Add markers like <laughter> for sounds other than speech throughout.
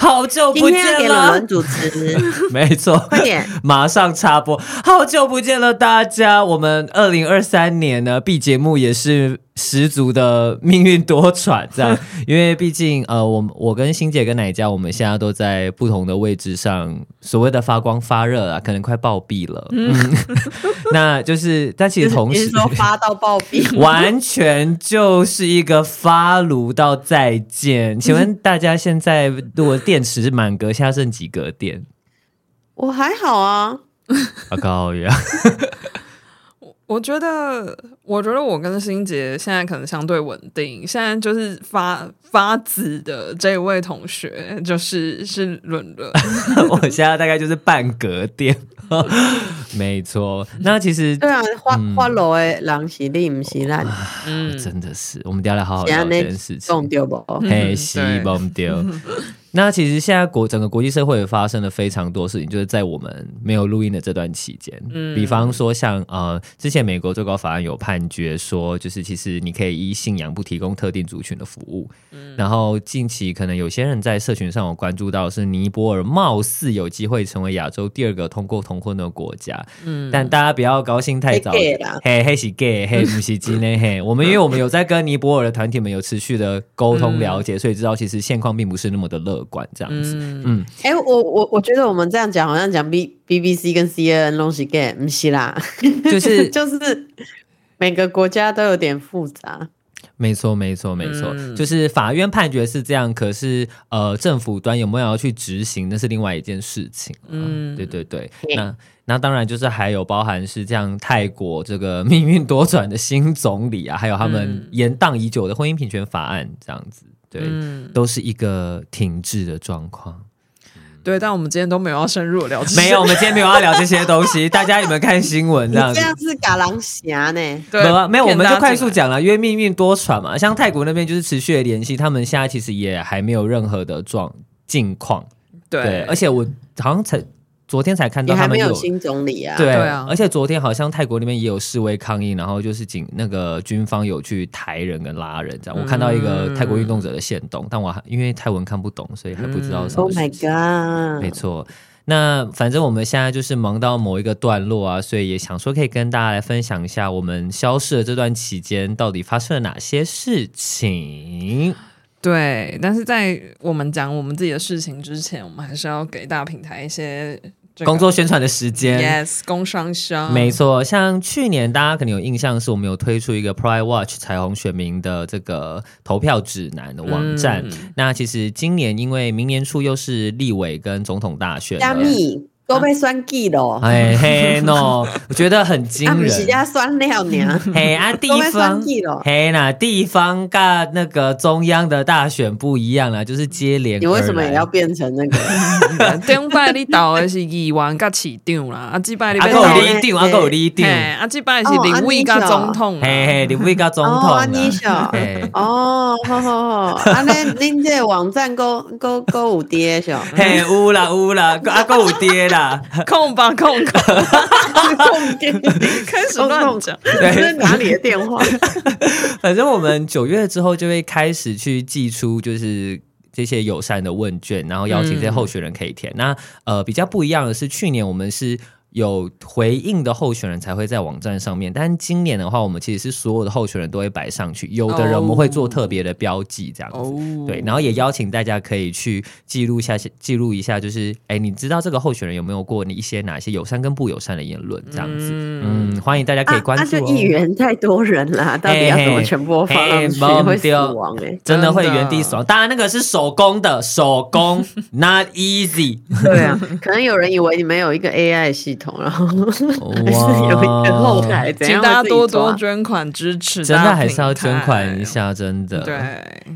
好久不见了，今天给伦伦主持，<laughs> 没错，快点，马上插播。好久不见了，大家，我们二零二三年呢，B 节目也是。十足的命运多舛，这样，<laughs> 因为毕竟呃，我我跟欣姐跟奶家，我们现在都在不同的位置上，所谓的发光发热啊，可能快暴毙了。嗯，<laughs> 那就是，但其实同时 <laughs> 说发到暴毙，完全就是一个发炉到再见。请问大家现在如果电池是满格，现在剩几格电？我还好啊，好高呀。我觉得，我觉得我跟欣洁现在可能相对稳定。现在就是发发紫的这位同学，就是是伦伦。<laughs> 我现在大概就是半格电，没错。那其实对啊，花花楼的狼是你不是烂，嗯，真的是。我们等下来好好聊这件事情。丢不？嘿，是忘掉。那其实现在国整个国际社会也发生了非常多事情，就是在我们没有录音的这段期间，嗯，比方说像呃，之前美国最高法院有判决说，就是其实你可以依信仰不提供特定族群的服务，嗯，然后近期可能有些人在社群上有关注到，是尼泊尔貌似有机会成为亚洲第二个通过同婚的国家，嗯，但大家不要高兴太早，嘿，嘿是 gay，嘿 <laughs> 不是鸡呢，嘿，我们因为我们有在跟尼泊尔的团体们有持续的沟通了解，所以知道其实现况并不是那么的乐。管这样子，嗯，哎、嗯。欸，我我我觉得我们这样讲，好像讲 B B B C 跟 C N 东西 get 不是啦，就是 <laughs> 就是每个国家都有点复杂，没错没错没错，嗯、就是法院判决是这样，可是呃，政府端有没有要去执行，那是另外一件事情，嗯，对对对，嗯、那那当然就是还有包含是这样泰国这个命运多舛的新总理啊，还有他们延宕已久的婚姻平权法案这样子。对，嗯、都是一个停滞的状况。对，但我们今天都没有要深入聊，没有，我们今天没有要聊这些东西。大家有没有看新闻？这样子，这样是嘎狼侠呢？对，没有，没有，我们就快速讲了，因为命运多舛嘛。像泰国那边就是持续的联系，他们现在其实也还没有任何的状境况。对，对，而且我好像才。昨天才看到他们有，有新总理啊，对啊，而且昨天好像泰国那边也有示威抗议，然后就是警那个军方有去抬人跟拉人这样。嗯、我看到一个泰国运动者的限动，但我还因为泰文看不懂，所以还不知道什么。Oh my god！没错，那反正我们现在就是忙到某一个段落啊，所以也想说可以跟大家来分享一下我们消失的这段期间到底发生了哪些事情。对，但是在我们讲我们自己的事情之前，我们还是要给大平台一些。工作宣传的时间，yes，工商商，没错。像去年大家可能有印象，是我们有推出一个 Pride Watch 彩虹选民的这个投票指南的网站。嗯、那其实今年因为明年初又是立委跟总统大选。都被算计了，哎嘿喏，<laughs> 我觉得很惊人。他们是家算了呢，<laughs> 嘿啊，地方，嘿呐，地方跟那个中央的大选不一样了，就是接连。你为什么也要变成那个？<laughs> 顶摆你投的是议员跟市长啦，啊，这摆你。啊，够立定，啊，够立定。啊，这摆是立委跟总统。嘿嘿，立委跟总统。哦。哦，好好好。啊，恁恁这网站够够够有跌是嘿，有啦有啦，啊，够有跌啦。空吧空，空开始乱讲，这是哪里的电话？<laughs> 反正我们九月之后就会开始去寄出，就是这些友善的问卷，然后邀请这些候选人可以填。嗯、那呃，比较不一样的是，去年我们是。有回应的候选人才会在网站上面，但今年的话，我们其实是所有的候选人都会摆上去。有的人我们会做特别的标记，这样子，oh. 对，然后也邀请大家可以去记录一下，记录一下，就是，哎，你知道这个候选人有没有过你一些哪些友善跟不友善的言论，这样子，嗯，嗯，欢迎大家可以关注。哦。啊，这议员太多人啦，到底要怎么全部放上去？会死亡哎，真的会原地死亡。当然那个是手工的，手工，not easy。对啊，可能有人以为你们有一个 AI 系统。然后 <laughs> 还是有一个后台，请大家多多捐款支持，真的还是要捐款一下，真的。对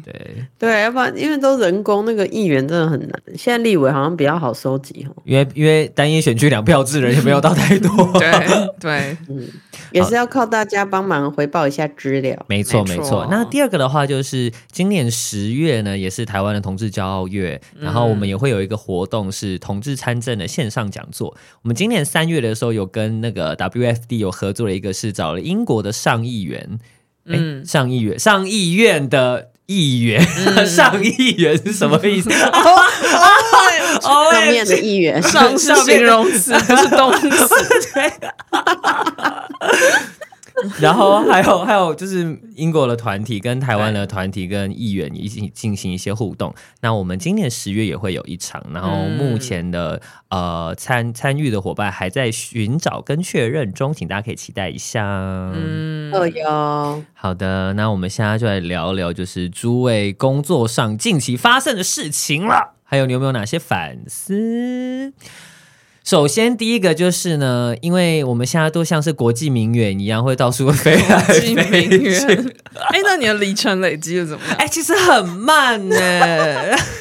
对对，要不然因为都人工，那个议员真的很难。现在立委好像比较好收集哦，因为因为单一选区两票制人也没有到太多。<laughs> 对对，<laughs> 嗯，也是要靠大家帮忙回报一下资料。没错没错。那第二个的话就是今年十月呢，也是台湾的同志骄傲月，然后我们也会有一个活动是同志参政的线上讲座。我们今年三月的时候有跟那个 WFD 有合作了一个，是找了英国的上议员，嗯，上议员上议院的议员，嗯、<laughs> 上议员是什么意思？<laughs> 上面的议员，上是形容词，不是动词。<laughs> 然后还有还有就是英国的团体跟台湾的团体跟议员一起进行一些互动。那我们今年十月也会有一场，然后目前的、嗯、呃参参与的伙伴还在寻找跟确认中，请大家可以期待一下。嗯，好哟。好的，那我们现在就来聊聊，就是诸位工作上近期发生的事情了。还有你有没有哪些反思？首先，第一个就是呢，因为我们现在都像是国际名媛一样，会到处飞来飞去。哎，那你的里程累积又怎么样？哎，其实很慢呢。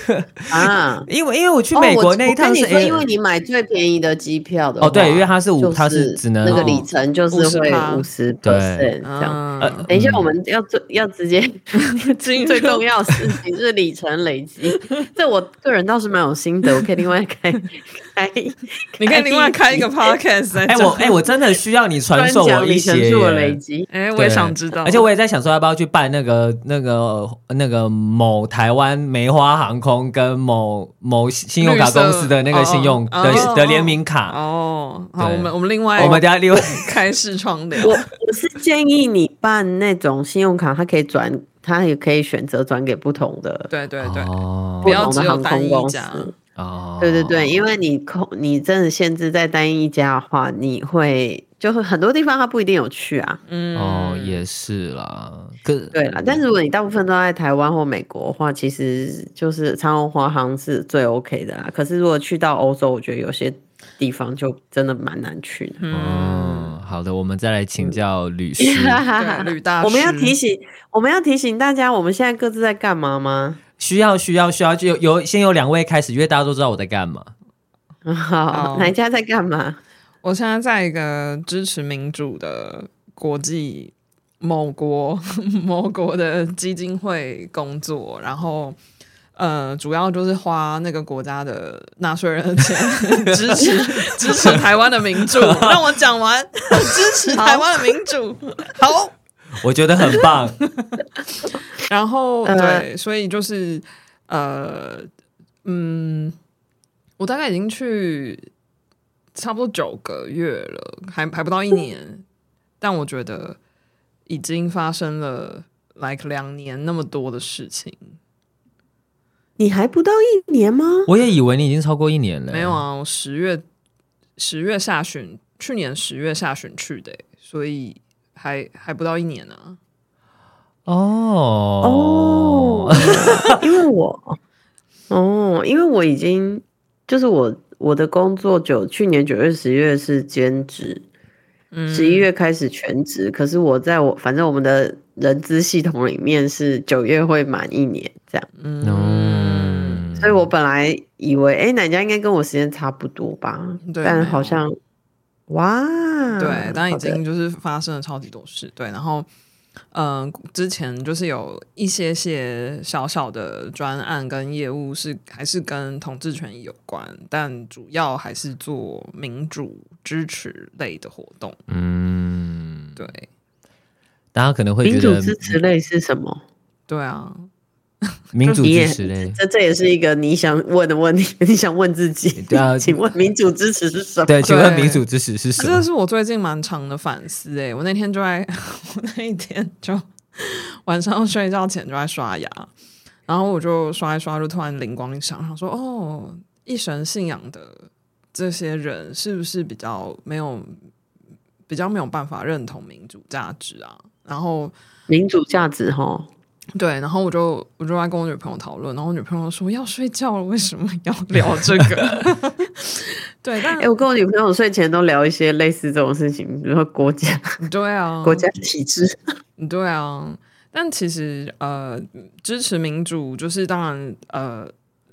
<laughs> 啊，因为因为我去美国那一趟是，因为你买最便宜的机票的。哦，对，因为它是五，它是只能那个里程就是会五十，对，这样。等一下，我们要最要直接 <laughs> 最重要的事情是里程累积。这我个人倒是蛮有心得，我可以另外开开。<laughs> 你可以另外开一个 podcast 哎，我哎，我真的需要你传授我一些累积。哎，我也想知道。而且我也在想说，要不要去办那个那个那个某台湾梅花航空跟某某信用卡公司的那个信用的的联名卡。哦，好，我们我们另外我们等下另外开视窗的。我我是建议你办那种信用卡，它可以转，它也可以选择转给不同的。对对对，不要只有单一家。哦，对对对，因为你控你真的限制在单一家的话，你会就会很多地方它不一定有去啊。嗯，哦，也是啦，可对啦。但是如果你大部分都在台湾或美国的话，其实就是长荣华航是最 OK 的啦。可是如果去到欧洲，我觉得有些地方就真的蛮难去的。嗯，好的，我们再来请教吕 <laughs> 师，吕大师。我们要提醒，我们要提醒大家，我们现在各自在干嘛吗？需要需要需要，就有有先有两位开始，因为大家都知道我在干嘛。好，哪家在干嘛？我现在在一个支持民主的国际某国 <laughs> 某国的基金会工作，然后呃，主要就是花那个国家的纳税人的钱支持 <laughs> 支持台湾的民主。<laughs> 让我讲完，支持台湾的民主。好。我觉得很棒，然后对，所以就是呃，嗯，我大概已经去差不多九个月了，还还不到一年，但我觉得已经发生了 like 两年那么多的事情。你还不到一年吗？我也以为你已经超过一年了。没有啊，我十月十月下旬，去年十月下旬去的，所以。还还不到一年呢，哦。哦，因为我 <laughs> 哦，因为我已经就是我我的工作九去年九月十月是兼职，十一月开始全职，可是我在我反正我们的人资系统里面是九月会满一年这样，嗯，所以我本来以为哎，奶家应该跟我时间差不多吧，但好像。哇，对，但已经就是发生了超级多事，对，然后，嗯、呃，之前就是有一些些小小的专案跟业务是还是跟统治权益有关，但主要还是做民主支持类的活动。嗯，对，大家可能会觉得民主支持类是什么？对啊。<laughs> 民主支持嘞，这这也是一个你想问的问题，<laughs> 你想问自己。<laughs> 对啊，请问民主支持是什么？对，请问民主支持是什么？这是我最近蛮长的反思哎，我那天就在，我那一天就晚上睡觉前就在刷牙，然后我就刷一刷，就突然灵光一闪，想说哦，一神信仰的这些人是不是比较没有比较没有办法认同民主价值啊？然后民主价值哈。对，然后我就我就来跟我女朋友讨论，然后我女朋友说要睡觉了，为什么要聊这个？<laughs> 对，但哎、欸，我跟我女朋友睡前都聊一些类似这种事情，比如说国家，<laughs> 对啊，国家体制，对啊。但其实呃，支持民主就是当然呃，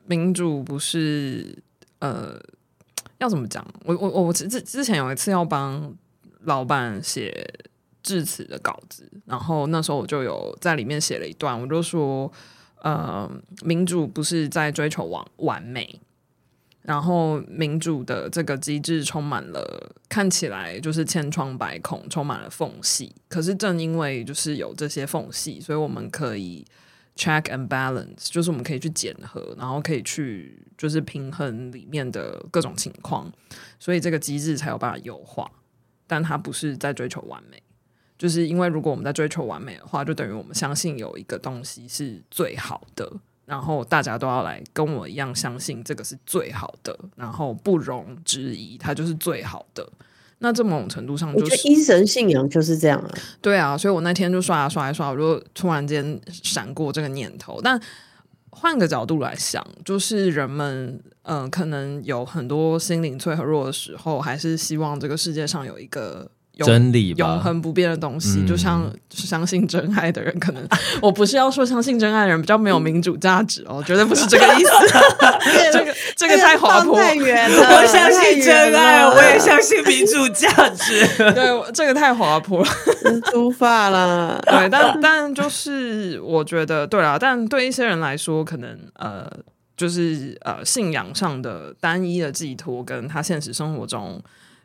民主不是呃，要怎么讲？我我我之之前有一次要帮老板写致辞的稿子，然后那时候我就有在里面写了一段，我就说呃，民主不是在追求完完美。然后民主的这个机制充满了看起来就是千疮百孔，充满了缝隙。可是正因为就是有这些缝隙，所以我们可以 check and balance，就是我们可以去检核，然后可以去就是平衡里面的各种情况，所以这个机制才有办法优化。但它不是在追求完美，就是因为如果我们在追求完美的话，就等于我们相信有一个东西是最好的。然后大家都要来跟我一样相信这个是最好的，然后不容置疑，它就是最好的。那这某种程度上，就是，我觉得一神信仰就是这样啊。对啊，所以我那天就刷啊刷一刷，我就突然间闪过这个念头。但换个角度来想，就是人们嗯、呃，可能有很多心灵脆弱的时候，还是希望这个世界上有一个。真理永恒不变的东西，就像相信真爱的人，可能 <laughs> 我不是要说相信真爱的人比较没有民主价值哦，绝对不是这个意思。<laughs> 这个这个太滑坡，太远了。<laughs> 我相信真爱，我也相信民主价值。对，这个太滑坡了，出发了。对，但但就是我觉得，对啊，但对一些人来说，可能呃，就是呃，信仰上的单一的寄托，跟他现实生活中。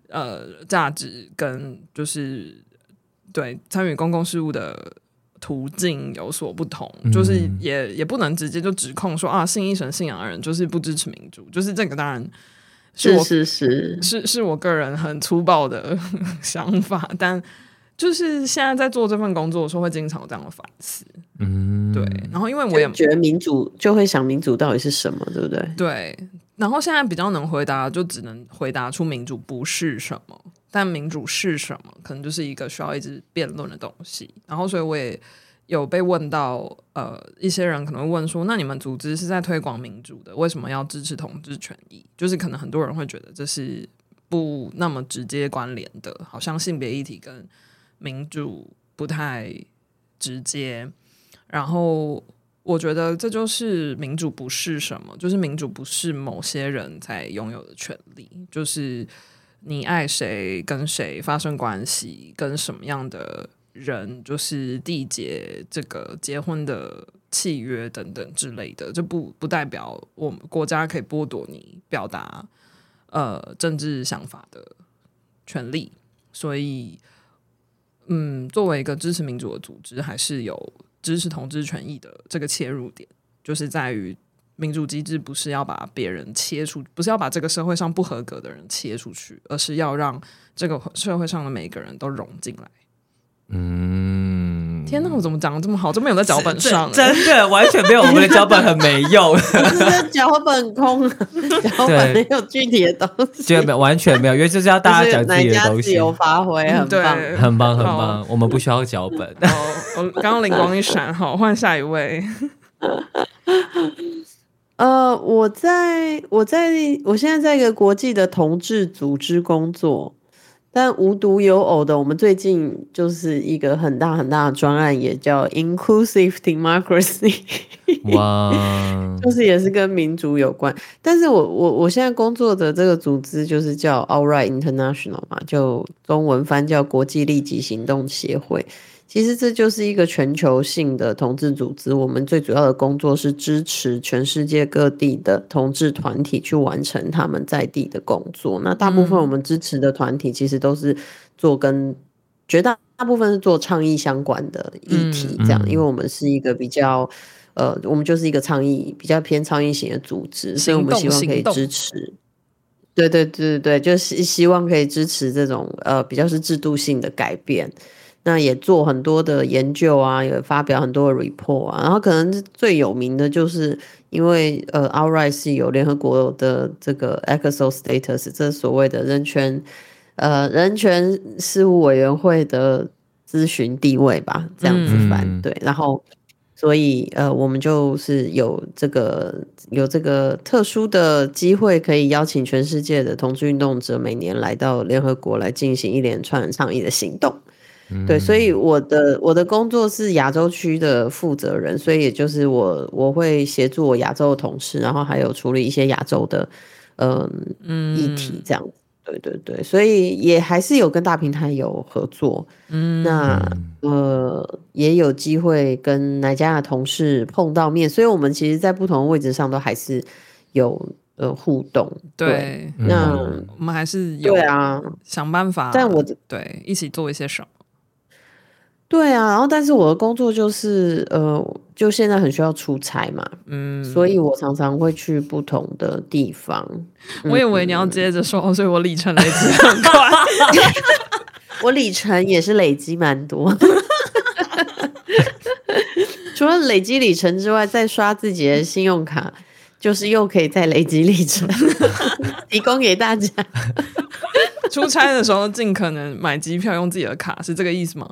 呃，价值跟就是对参与公共事务的途径有所不同，嗯、就是也也不能直接就指控说啊，信一神信仰的人就是不支持民主，就是这个当然是我是是是是是我个人很粗暴的 <laughs> 想法，但就是现在在做这份工作的时候，会经常有这样的反思。嗯，对。然后因为我也觉得民主就会想民主到底是什么，对不对？对。然后现在比较能回答，就只能回答出民主不是什么，但民主是什么，可能就是一个需要一直辩论的东西。然后，所以我也有被问到，呃，一些人可能会问说，那你们组织是在推广民主的，为什么要支持同志权益？就是可能很多人会觉得这是不那么直接关联的，好像性别议题跟民主不太直接。然后。我觉得这就是民主不是什么，就是民主不是某些人才拥有的权利，就是你爱谁跟谁发生关系，跟什么样的人就是缔结这个结婚的契约等等之类的，这不不代表我们国家可以剥夺你表达呃政治想法的权利。所以，嗯，作为一个支持民主的组织，还是有。支持统治权益的这个切入点，就是在于民主机制不是要把别人切出，不是要把这个社会上不合格的人切出去，而是要让这个社会上的每一个人都融进来。嗯，天哪，我怎么长得这么好？这没有在脚本上，真的完全没有。我们的脚本很没用，<laughs> 脚本空，<laughs> 脚本没有具体的东西，没有完全没有，因为就是要大家讲自己的东西，自由发挥，很棒，很棒，很棒。我们不需要脚本。我刚刚灵光一闪，好，换下一位。<laughs> 呃，我在我在我现在在一个国际的同志组织工作。但无独有偶的，我们最近就是一个很大很大的专案，也叫 Inclusive Democracy，<laughs> 哇，就是也是跟民主有关。但是我我我现在工作的这个组织就是叫 All Right International 嘛，就中文翻叫国际利己行动协会。其实这就是一个全球性的同志组织，我们最主要的工作是支持全世界各地的同志团体去完成他们在地的工作。那大部分我们支持的团体其实都是做跟绝大大部分是做倡议相关的议题，这样，因为我们是一个比较呃，我们就是一个倡议比较偏倡议型的组织，所以我们希望可以支持。对对对对对，就是希望可以支持这种呃比较是制度性的改变。那也做很多的研究啊，也发表很多的 report 啊，然后可能最有名的就是因为呃，Alt-Right 是有联合国的这个 Exo Status，这所谓的人权呃人权事务委员会的咨询地位吧，这样子翻、嗯、对。然后所以呃，我们就是有这个有这个特殊的机会，可以邀请全世界的同志运动者每年来到联合国来进行一连串倡议的行动。嗯、对，所以我的我的工作是亚洲区的负责人，所以也就是我我会协助我亚洲的同事，然后还有处理一些亚洲的、呃、嗯议题这样子。对对对，所以也还是有跟大平台有合作，嗯，那呃也有机会跟哪家的同事碰到面，所以我们其实，在不同的位置上都还是有呃互动。对，对嗯、那我们还是有对啊，想办法，但我对一起做一些什么。对啊，然后但是我的工作就是呃，就现在很需要出差嘛，嗯，所以我常常会去不同的地方。我以为你要接着说，嗯、所以我里程累积很快，<laughs> 我里程也是累积蛮多。<laughs> 除了累积里程之外，再刷自己的信用卡，就是又可以再累积里程，<laughs> 提供给大家。出差的时候尽可能买机票用自己的卡，是这个意思吗？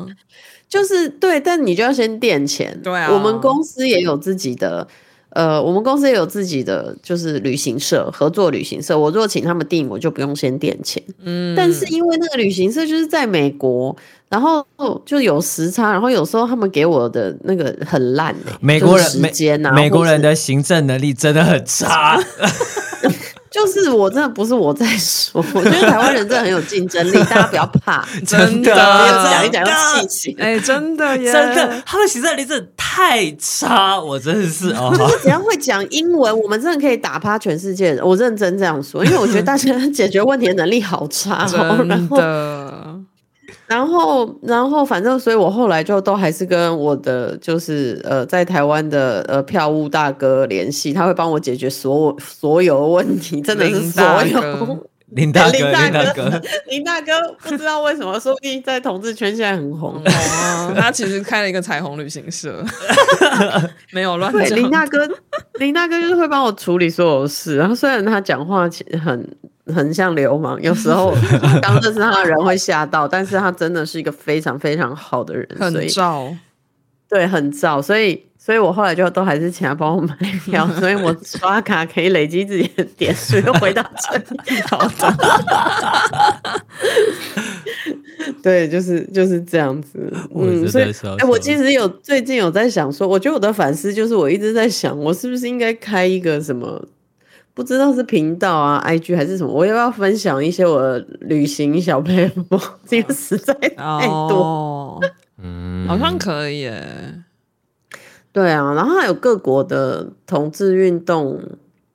就是对，但你就要先垫钱。对啊，我们公司也有自己的，呃，我们公司也有自己的，就是旅行社合作旅行社。我如果请他们订，我就不用先垫钱。嗯，但是因为那个旅行社就是在美国，然后就有时差，然后有时候他们给我的那个很烂、欸。美国人时间啊，美国人的行政能力真的很差。<laughs> 就是我真的不是我在说，<laughs> 我觉得台湾人真的很有竞争力，<laughs> 大家不要怕，真的。讲一讲要气气，哎，真的耶，真的，他们行政力真的太差，我真的是哦，就是只要会讲英文，我们真的可以打趴全世界人，我认真这样说，因为我觉得大家解决问题的能力好差，哦 <laughs> 真的。然后，然后，反正，所以我后来就都还是跟我的就是呃，在台湾的呃票务大哥联系，他会帮我解决所有所有问题，真的是所有。林大哥，林大哥，林大哥，<laughs> 不知道为什么，说不定在同志圈现在很红。哦，他其实开了一个彩虹旅行社，<laughs> 没有乱讲。林大哥，林大哥就是会帮我处理所有事，然后虽然他讲话其实很。很像流氓，有时候刚认识他的人会吓到，但是他真的是一个非常非常好的人，很照，对，很照，所以，所以我后来就都还是请他帮我买票，<laughs> 所以我刷卡可以累积自己的点数，<laughs> 又回到这里，好的，<laughs> 对，就是就是这样子，嗯，所以，哎、欸，我其实有最近有在想说，我觉得我的反思就是，我一直在想，我是不是应该开一个什么。不知道是频道啊、IG 还是什么，我要不要分享一些我的旅行小撇步？这个实在太多，嗯，好像可以耶。对啊，然后还有各国的同志运动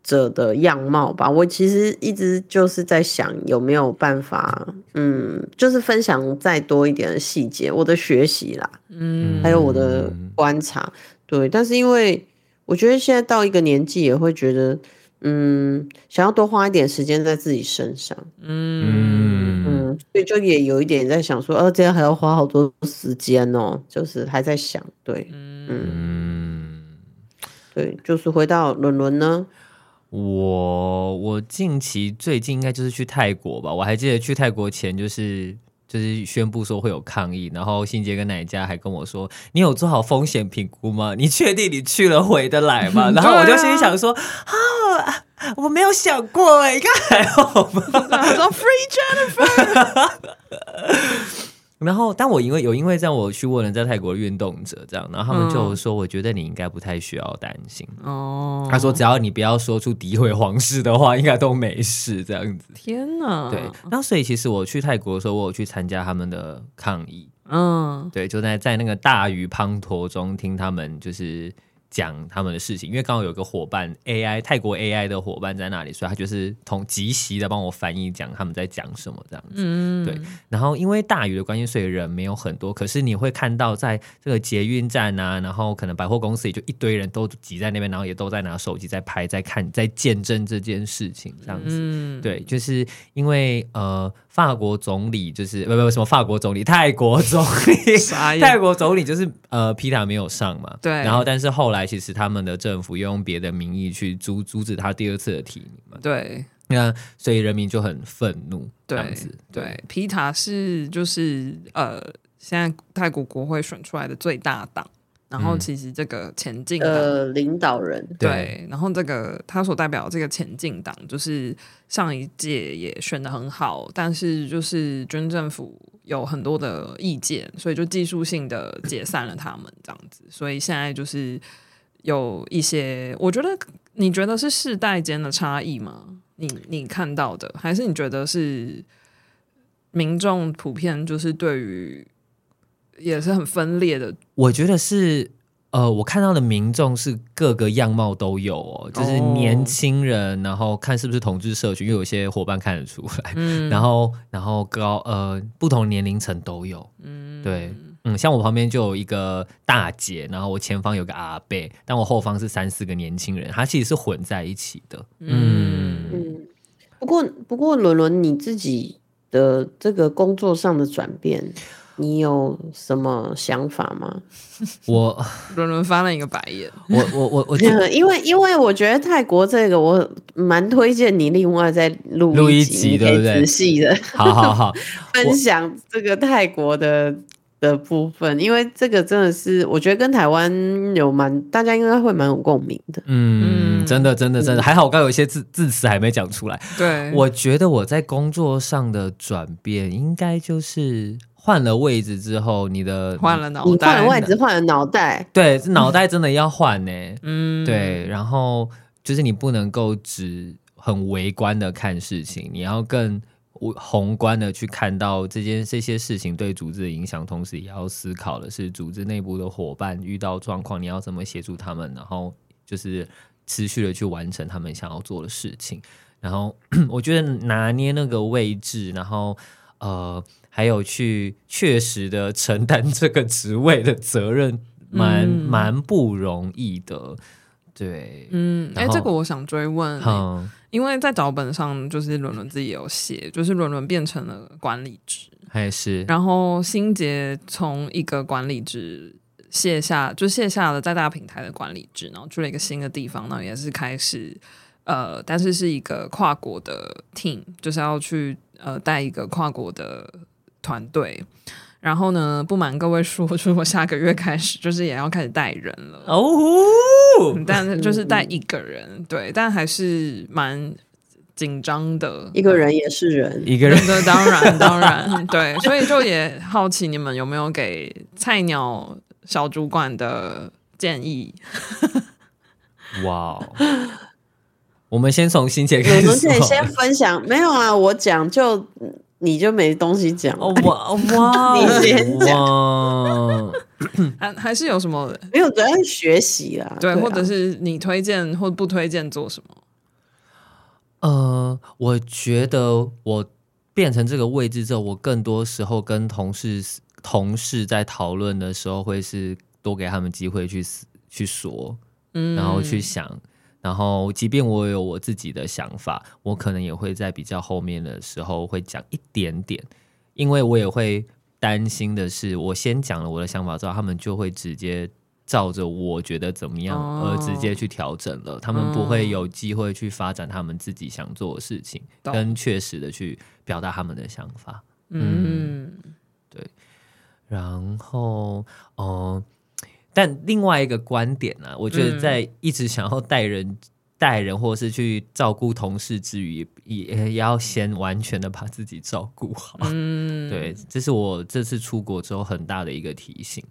者的样貌吧。我其实一直就是在想有没有办法，嗯，就是分享再多一点的细节，我的学习啦，嗯，还有我的观察。对，但是因为我觉得现在到一个年纪，也会觉得。嗯，想要多花一点时间在自己身上，嗯嗯，所以就也有一点在想说，哦、啊，这样还要花好多时间哦，就是还在想，对，嗯，嗯对，就是回到伦伦呢，我我近期最近应该就是去泰国吧，我还记得去泰国前就是。就是宣布说会有抗议，然后信杰跟奶家还跟我说：“你有做好风险评估吗？<laughs> 你确定你去了回得来吗？” <laughs> 然后我就心里想说：“啊，我没有想过哎，应该还好吗？” <laughs> 他说：“Free Jennifer。”然后，但我因为有因为这样，我去问了在泰国的运动者，这样，然后他们就说：“我觉得你应该不太需要担心。”哦，他说：“只要你不要说出诋毁皇室的话，应该都没事。”这样子。天哪！对，然后所以其实我去泰国的时候，我有去参加他们的抗议。嗯，对，就在在那个大雨滂沱中听他们就是。讲他们的事情，因为刚好有个伙伴 AI 泰国 AI 的伙伴在那里，所以他就是同即席的帮我翻译，讲他们在讲什么这样子。嗯，对。然后因为大雨的关系，所以人没有很多，可是你会看到在这个捷运站啊，然后可能百货公司也就一堆人都挤在那边，然后也都在拿手机在拍、在看、在见证这件事情这样子。嗯，对，就是因为呃。法国总理就是不不什么法国总理，泰国总理，泰国总理就是呃皮塔没有上嘛，对，然后但是后来其实他们的政府又用别的名义去阻阻止他第二次的提名嘛，对，那所以人民就很愤怒，这样子，对，对。皮塔是就是呃现在泰国国会选出来的最大党。然后其实这个前进呃领导人对，然后这个他所代表的这个前进党，就是上一届也选的很好，但是就是军政府有很多的意见，所以就技术性的解散了他们这样子，所以现在就是有一些，我觉得你觉得是世代间的差异吗？你你看到的，还是你觉得是民众普遍就是对于？也是很分裂的。我觉得是，呃，我看到的民众是各个样貌都有哦，就是年轻人，然后看是不是同志社群，因为有些伙伴看得出来，嗯，然后然后高呃不同年龄层都有，嗯，对，嗯，像我旁边就有一个大姐，然后我前方有个阿伯，但我后方是三四个年轻人，他其实是混在一起的，嗯。嗯。不过不过，伦伦你自己的这个工作上的转变。你有什么想法吗？我 <laughs> 伦伦翻了一个白眼。我我我我，<laughs> 因为因为我觉得泰国这个，我蛮推荐你另外再录录一集，对不对？仔细的，<laughs> 好好好，分享这个泰国的的部分，因为这个真的是我觉得跟台湾有蛮，大家应该会蛮有共鸣的。嗯，真的真的真的，还好我刚有一些字字词还没讲出来。对，我觉得我在工作上的转变，应该就是。换了位置之后，你的换了脑袋，换了位置，换了脑袋，对，脑袋真的要换呢。嗯，对，然后就是你不能够只很微观的看事情，你要更宏观的去看到这件这些事情对组织的影响，同时也要思考的是组织内部的伙伴遇到状况，你要怎么协助他们，然后就是持续的去完成他们想要做的事情。然后 <clears throat> 我觉得拿捏那个位置，然后呃。还有去确实的承担这个职位的责任，蛮蛮不容易的。对，嗯，哎，这个我想追问，嗯，因为在脚本上就是伦伦自己有写，就是伦伦变成了管理职，还是，然后心杰从一个管理职卸下，就卸下了在大平台的管理职，然后去了一个新的地方，那也是开始，呃，但是是一个跨国的 team，就是要去呃带一个跨国的。团队，然后呢，不瞒各位说，<laughs> 就是我下个月开始，就是也要开始带人了哦，但是就是带一个人，对，但还是蛮紧张的。一个人也是人，一个人的当然当然对，所以就也好奇你们有没有给菜鸟小主管的建议？<laughs> 哇，我们先从心洁开始，我们可以先分享。没有啊，我讲就。你就没东西讲哇哇！<laughs> 你先讲，还还是有什么？没有，主要是学习啊。对，或者是你推荐或不推荐做什么？呃，我觉得我变成这个位置之后，我更多时候跟同事同事在讨论的时候，会是多给他们机会去去说，嗯，然后去想。然后，即便我有我自己的想法，我可能也会在比较后面的时候会讲一点点，因为我也会担心的是，我先讲了我的想法之后，他们就会直接照着我觉得怎么样而直接去调整了，他们不会有机会去发展他们自己想做的事情，跟确实的去表达他们的想法。嗯，对。然后，哦。但另外一个观点呢、啊，我觉得在一直想要带人、带、嗯、人，或是去照顾同事之余，也也要先完全的把自己照顾好。嗯，对，这是我这次出国之后很大的一个提醒。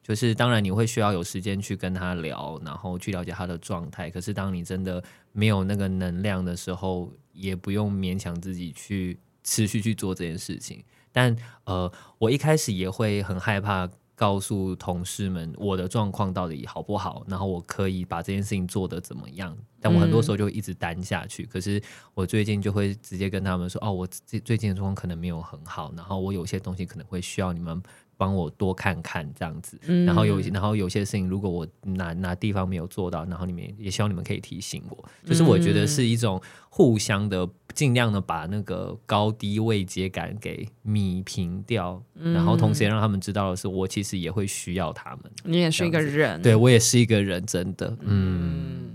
就是当然你会需要有时间去跟他聊，然后去了解他的状态。可是当你真的没有那个能量的时候，也不用勉强自己去持续去做这件事情。但呃，我一开始也会很害怕。告诉同事们我的状况到底好不好，然后我可以把这件事情做得怎么样？但我很多时候就一直担下去。嗯、可是我最近就会直接跟他们说：“哦，我最最近的状况可能没有很好，然后我有些东西可能会需要你们。”帮我多看看这样子，然后有然后有些事情，如果我哪哪地方没有做到，然后你们也希望你们可以提醒我。就是我觉得是一种互相的，尽量的把那个高低位阶感给弭平掉，然后同时也让他们知道的是，我其实也会需要他们。你也是一个人，对我也是一个人，真的，嗯，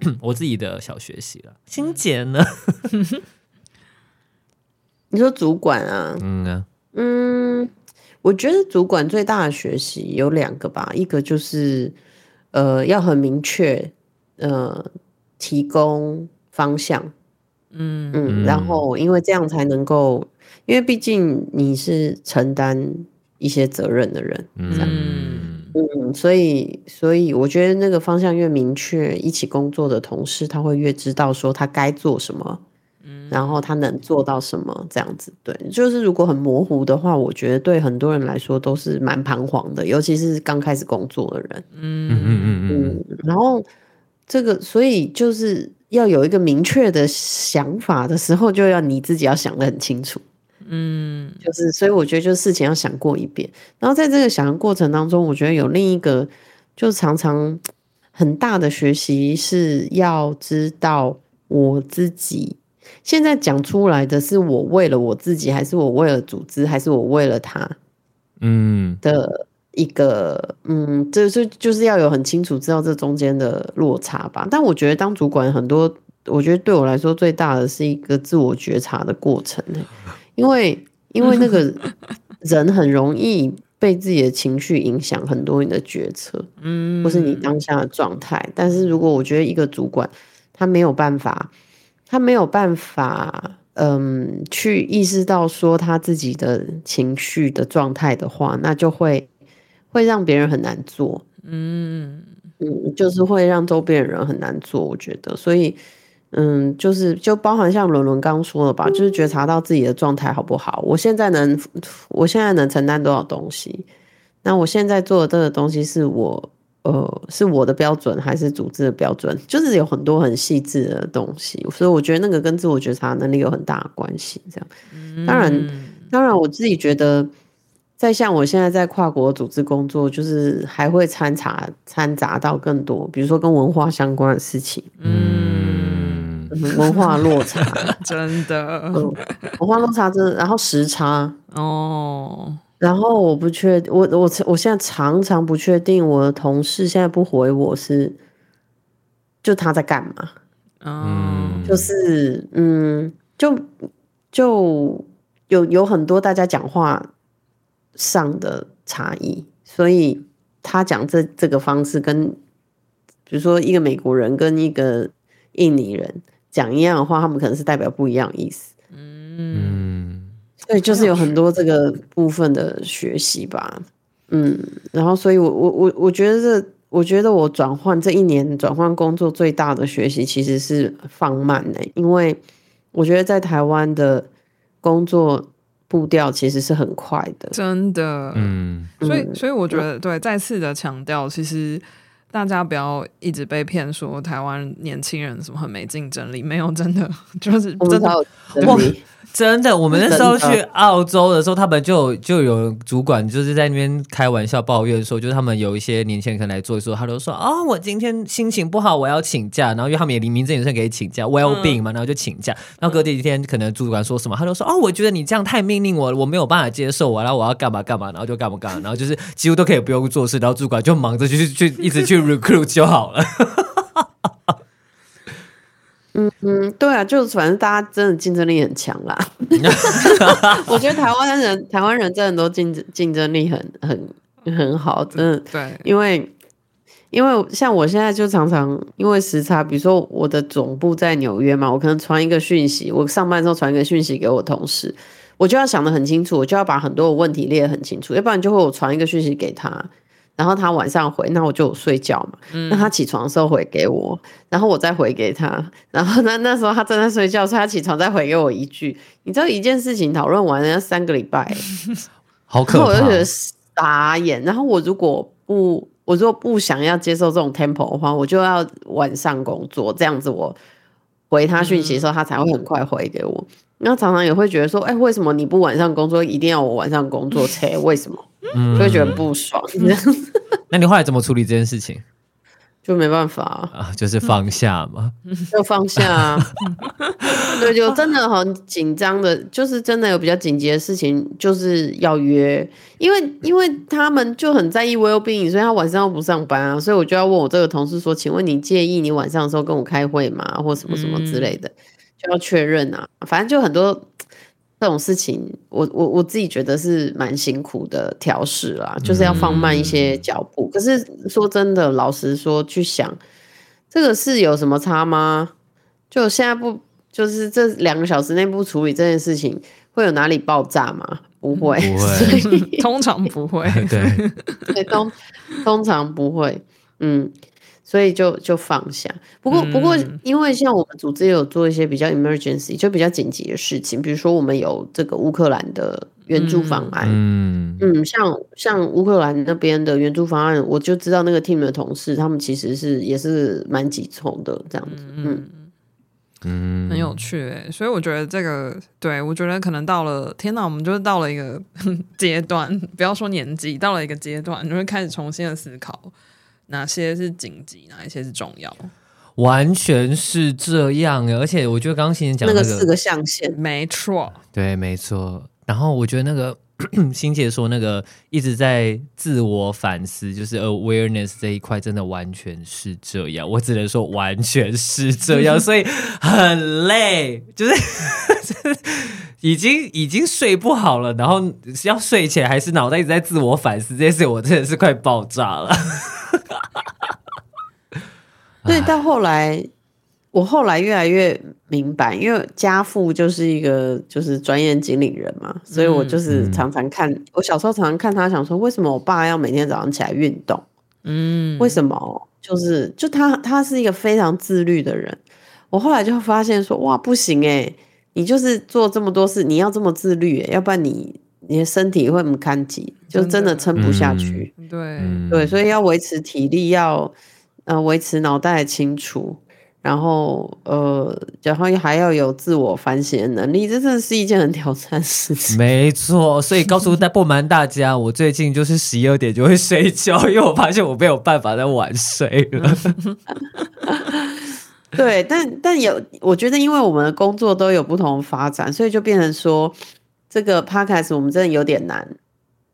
<clears throat> 我自己的小学习了。心洁呢？<laughs> 你说主管啊？嗯啊，嗯。我觉得主管最大的学习有两个吧，一个就是呃要很明确，呃提供方向，嗯。嗯，然后因为这样才能够，因为毕竟你是承担一些责任的人，嗯。嗯，所以所以我觉得那个方向越明确，一起工作的同事他会越知道说他该做什么。然后他能做到什么？这样子，对，就是如果很模糊的话，我觉得对很多人来说都是蛮彷徨的，尤其是刚开始工作的人。嗯嗯嗯嗯。然后这个，所以就是要有一个明确的想法的时候，就要你自己要想得很清楚。嗯，就是，所以我觉得就是事情要想过一遍。然后在这个想的过程当中，我觉得有另一个，就常常很大的学习是要知道我自己。现在讲出来的是我为了我自己，还是我为了组织，还是我为了他？嗯，的一个嗯，就是就是要有很清楚知道这中间的落差吧。但我觉得当主管很多，我觉得对我来说最大的是一个自我觉察的过程，因为因为那个 <laughs> 人很容易被自己的情绪影响很多你的决策，嗯，或是你当下的状态。但是如果我觉得一个主管他没有办法。他没有办法，嗯，去意识到说他自己的情绪的状态的话，那就会会让别人很难做，嗯嗯，就是会让周边的人很难做。我觉得，所以，嗯，就是就包含像伦伦刚刚说的吧，就是觉察到自己的状态好不好？我现在能，我现在能承担多少东西？那我现在做的这个东西是我。呃，是我的标准还是组织的标准？就是有很多很细致的东西，所以我觉得那个跟自我觉察能力有很大的关系。这样，当然，当然，我自己觉得，在像我现在在跨国组织工作，就是还会掺杂掺杂到更多，比如说跟文化相关的事情。嗯，文化落差 <laughs> 真的，嗯，文化落差真的，然后时差哦。然后我不确定，我我我现在常常不确定我的同事现在不回我是，就他在干嘛？嗯，就是嗯，就就有有很多大家讲话上的差异，所以他讲这这个方式跟，比如说一个美国人跟一个印尼人讲一样的话，他们可能是代表不一样的意思。嗯。对，就是有很多这个部分的学习吧，嗯，然后所以我，我我我我觉得这，我觉得我转换这一年转换工作最大的学习其实是放慢呢，因为我觉得在台湾的工作步调其实是很快的，真的，嗯，所以所以我觉得对，再次的强调，其实大家不要一直被骗说台湾年轻人什么很没竞争力，没有，真的 <laughs> 就是真的我。真的，我们那时候去澳洲的时候，他们就就有主管就是在那边开玩笑抱怨说，就是他们有一些年轻人可能来做的时候，他都说啊、哦，我今天心情不好，我要请假。然后因为他们也名正言顺可以请假，well being 嘛，然后就请假。然后隔几天可能主管说什么，他就说哦，我觉得你这样太命令我了，我没有办法接受我，然后我要干嘛干嘛，然后就干嘛干嘛，然后就是几乎都可以不用做事，然后主管就忙着去去一直去 recruit 就好了。嗯嗯，对啊，就反正大家真的竞争力很强啦。<laughs> 我觉得台湾人，台湾人真的都竞争竞争力很很很好，真的。对，因为因为像我现在就常常因为时差，比如说我的总部在纽约嘛，我可能传一个讯息，我上班之后传一个讯息给我同事，我就要想得很清楚，我就要把很多的问题列得很清楚，要不然就会我传一个讯息给他。然后他晚上回，那我就睡觉嘛。嗯、那他起床的时候回给我，然后我再回给他。然后那那时候他正在睡觉，所以他起床再回给我一句。你知道一件事情讨论完，人家三个礼拜，<laughs> 好可怕。我就觉得傻眼。然后我如果不，我如果不想要接受这种 tempo 的话，我就要晚上工作，这样子我回他讯息的时候，他才会很快回给我。那、嗯、常常也会觉得说，哎，为什么你不晚上工作，一定要我晚上工作？切，为什么？<laughs> 嗯就会觉得不爽，嗯、<laughs> 那你后来怎么处理这件事情？<laughs> 就没办法啊，就是放下嘛，就放下啊。对，就真的很紧张的，就是真的有比较紧急的事情，就是要约，因为因为他们就很在意 well-being，所以他晚上又不上班啊，所以我就要问我这个同事说，请问你介意你晚上的时候跟我开会吗？或什么什么之类的，嗯、就要确认啊。反正就很多。这种事情，我我我自己觉得是蛮辛苦的调试啦，就是要放慢一些脚步。嗯、可是说真的，老实说，去想这个是有什么差吗？就现在不就是这两个小时内不处理这件事情，会有哪里爆炸吗？不会，不会，<laughs> <laughs> <laughs> 通常不会。对对，通通常不会。嗯。所以就就放下。不过不过，因为像我们组织也有做一些比较 emergency，就比较紧急的事情，比如说我们有这个乌克兰的援助方案。嗯嗯，像像乌克兰那边的援助方案，我就知道那个 team 的同事，他们其实是也是蛮急凑的这样子。嗯嗯，很有趣诶。所以我觉得这个，对我觉得可能到了，天哪，我们就是到了一个 <laughs> 阶段，不要说年纪，到了一个阶段，你会开始重新的思考。哪些是紧急，哪一些是重要？完全是这样，而且我觉得刚刚欣姐讲、那个、那个四个象限，没错，对，没错。然后我觉得那个 <clears throat> 欣姐说那个一直在自我反思，就是 awareness 这一块，真的完全是这样。我只能说完全是这样，<laughs> 所以很累，就是 <laughs> 已经已经睡不好了，然后要睡前还是脑袋一直在自我反思这件事，我真的是快爆炸了。<laughs> 对，到后来，我后来越来越明白，因为家父就是一个就是专业经理人嘛，所以我就是常常看，嗯、我小时候常常看他，想说为什么我爸要每天早上起来运动？嗯，为什么？就是就他他是一个非常自律的人，我后来就发现说，哇，不行诶，你就是做这么多事，你要这么自律，要不然你你的身体会很堪挤，就真的撑不下去。嗯、对对，所以要维持体力要。呃，维持脑袋的清楚，然后呃，然后还要有自我反省的能力，这真的是一件很挑战的事情。<laughs> 没错，所以告诉大不瞒大家，我最近就是十一二点就会睡觉，因为我发现我没有办法再晚睡了。<laughs> 对，但但有，我觉得因为我们的工作都有不同的发展，所以就变成说，这个 podcast 我们真的有点难，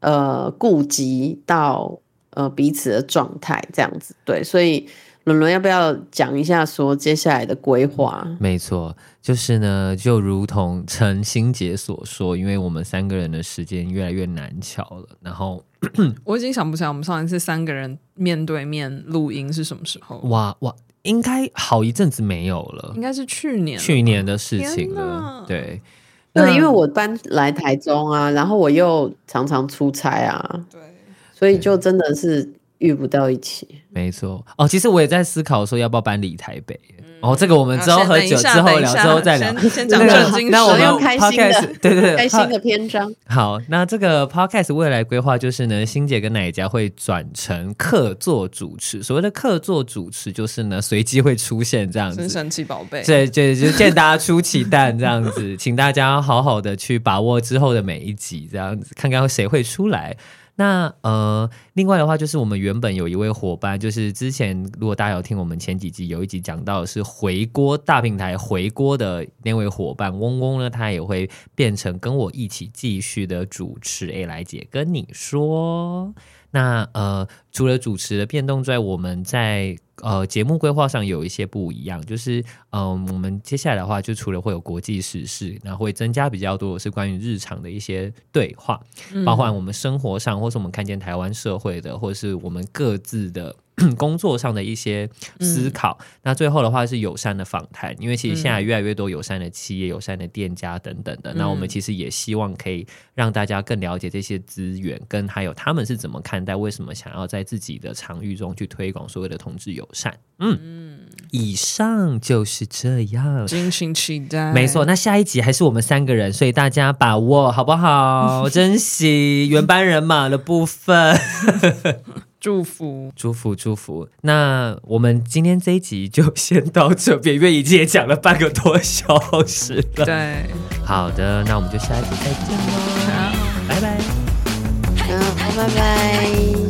呃，顾及到。呃，彼此的状态这样子，对，所以伦伦要不要讲一下说接下来的规划？没错，就是呢，就如同陈欣洁所说，因为我们三个人的时间越来越难巧了，然后 <clears throat> 我已经想不起来我们上一次三个人面对面录音是什么时候。哇哇，应该好一阵子没有了，应该是去年去年的事情了。对，对，因为我搬来台中啊，然后我又常常出差啊，对。所以就真的是遇不到一起，没错哦。其实我也在思考说要不要搬离台北。哦，这个我们之后喝酒之后聊，之后再聊。<laughs> 先讲正经，那我们 <laughs> 用开心的，对对对，开心的篇章。好，那这个 podcast 未来规划就是呢，欣姐跟奶家会转成客座主持。所谓的客座主持，就是呢随机会出现这样子，神奇宝贝。对对，就见大家出奇蛋这样子，请大家好好的去把握之后的每一集，这样子看看谁会出来。那呃，另外的话就是我们原本有一位伙伴，就是之前如果大家有听我们前几集，有一集讲到是回锅大平台回锅的那位伙伴嗡嗡呢，他也会变成跟我一起继续的主持。哎，来姐跟你说。那呃，除了主持的变动之外，我们在呃节目规划上有一些不一样，就是嗯、呃，我们接下来的话，就除了会有国际时事，然后会增加比较多的是关于日常的一些对话，包括我们生活上，或是我们看见台湾社会的，或是我们各自的。<clears throat> 工作上的一些思考，嗯、那最后的话是友善的访谈，因为其实现在越来越多友善的企业、嗯、友善的店家等等的，那我们其实也希望可以让大家更了解这些资源，跟还有他们是怎么看待，为什么想要在自己的场域中去推广所谓的同志友善。嗯，嗯以上就是这样，敬请期待。没错，那下一集还是我们三个人，所以大家把握好不好？<laughs> 珍惜原班人马的部分。<laughs> <laughs> 祝福，祝福，祝福。那我们今天这一集就先到这边，因为已经也讲了半个多小时了。对，好的，那我们就下一集再见喽。好，拜拜。好，拜拜。